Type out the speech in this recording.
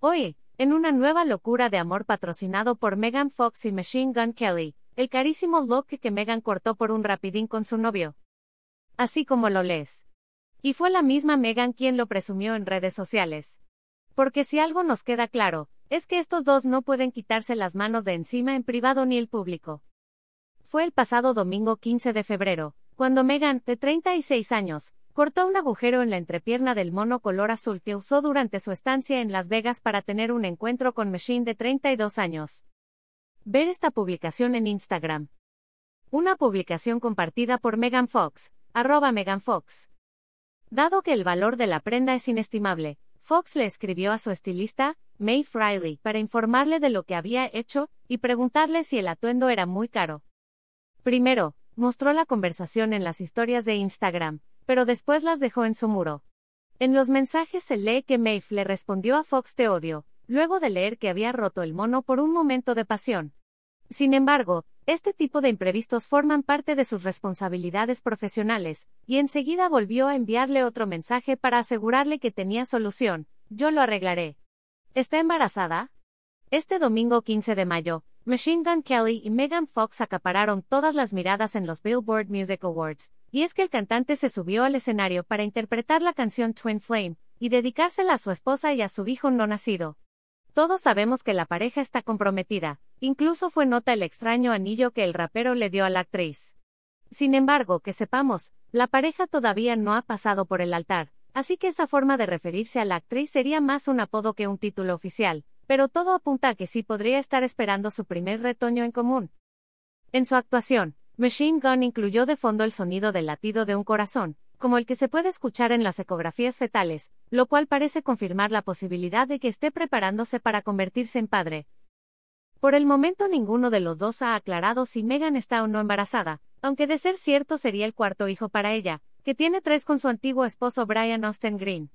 Hoy, en una nueva locura de amor patrocinado por Megan Fox y Machine Gun Kelly, el carísimo look que Megan cortó por un rapidín con su novio. Así como lo lees. Y fue la misma Megan quien lo presumió en redes sociales. Porque si algo nos queda claro, es que estos dos no pueden quitarse las manos de encima en privado ni el público. Fue el pasado domingo 15 de febrero, cuando Megan, de 36 años, cortó un agujero en la entrepierna del mono color azul que usó durante su estancia en Las Vegas para tener un encuentro con Machine de 32 años. Ver esta publicación en Instagram. Una publicación compartida por Megan Fox, arroba Megan Fox. Dado que el valor de la prenda es inestimable, Fox le escribió a su estilista, May Friley, para informarle de lo que había hecho y preguntarle si el atuendo era muy caro. Primero, mostró la conversación en las historias de Instagram, pero después las dejó en su muro. En los mensajes se lee que Maeve le respondió a Fox te odio, luego de leer que había roto el mono por un momento de pasión. Sin embargo, este tipo de imprevistos forman parte de sus responsabilidades profesionales, y enseguida volvió a enviarle otro mensaje para asegurarle que tenía solución, yo lo arreglaré. ¿Está embarazada? Este domingo 15 de mayo, Machine Gun Kelly y Megan Fox acapararon todas las miradas en los Billboard Music Awards, y es que el cantante se subió al escenario para interpretar la canción Twin Flame, y dedicársela a su esposa y a su hijo no nacido. Todos sabemos que la pareja está comprometida, incluso fue nota el extraño anillo que el rapero le dio a la actriz. Sin embargo, que sepamos, la pareja todavía no ha pasado por el altar, así que esa forma de referirse a la actriz sería más un apodo que un título oficial, pero todo apunta a que sí podría estar esperando su primer retoño en común. En su actuación, Machine Gun incluyó de fondo el sonido del latido de un corazón, como el que se puede escuchar en las ecografías fetales, lo cual parece confirmar la posibilidad de que esté preparándose para convertirse en padre. Por el momento ninguno de los dos ha aclarado si Megan está o no embarazada, aunque de ser cierto sería el cuarto hijo para ella, que tiene tres con su antiguo esposo Brian Austin Green.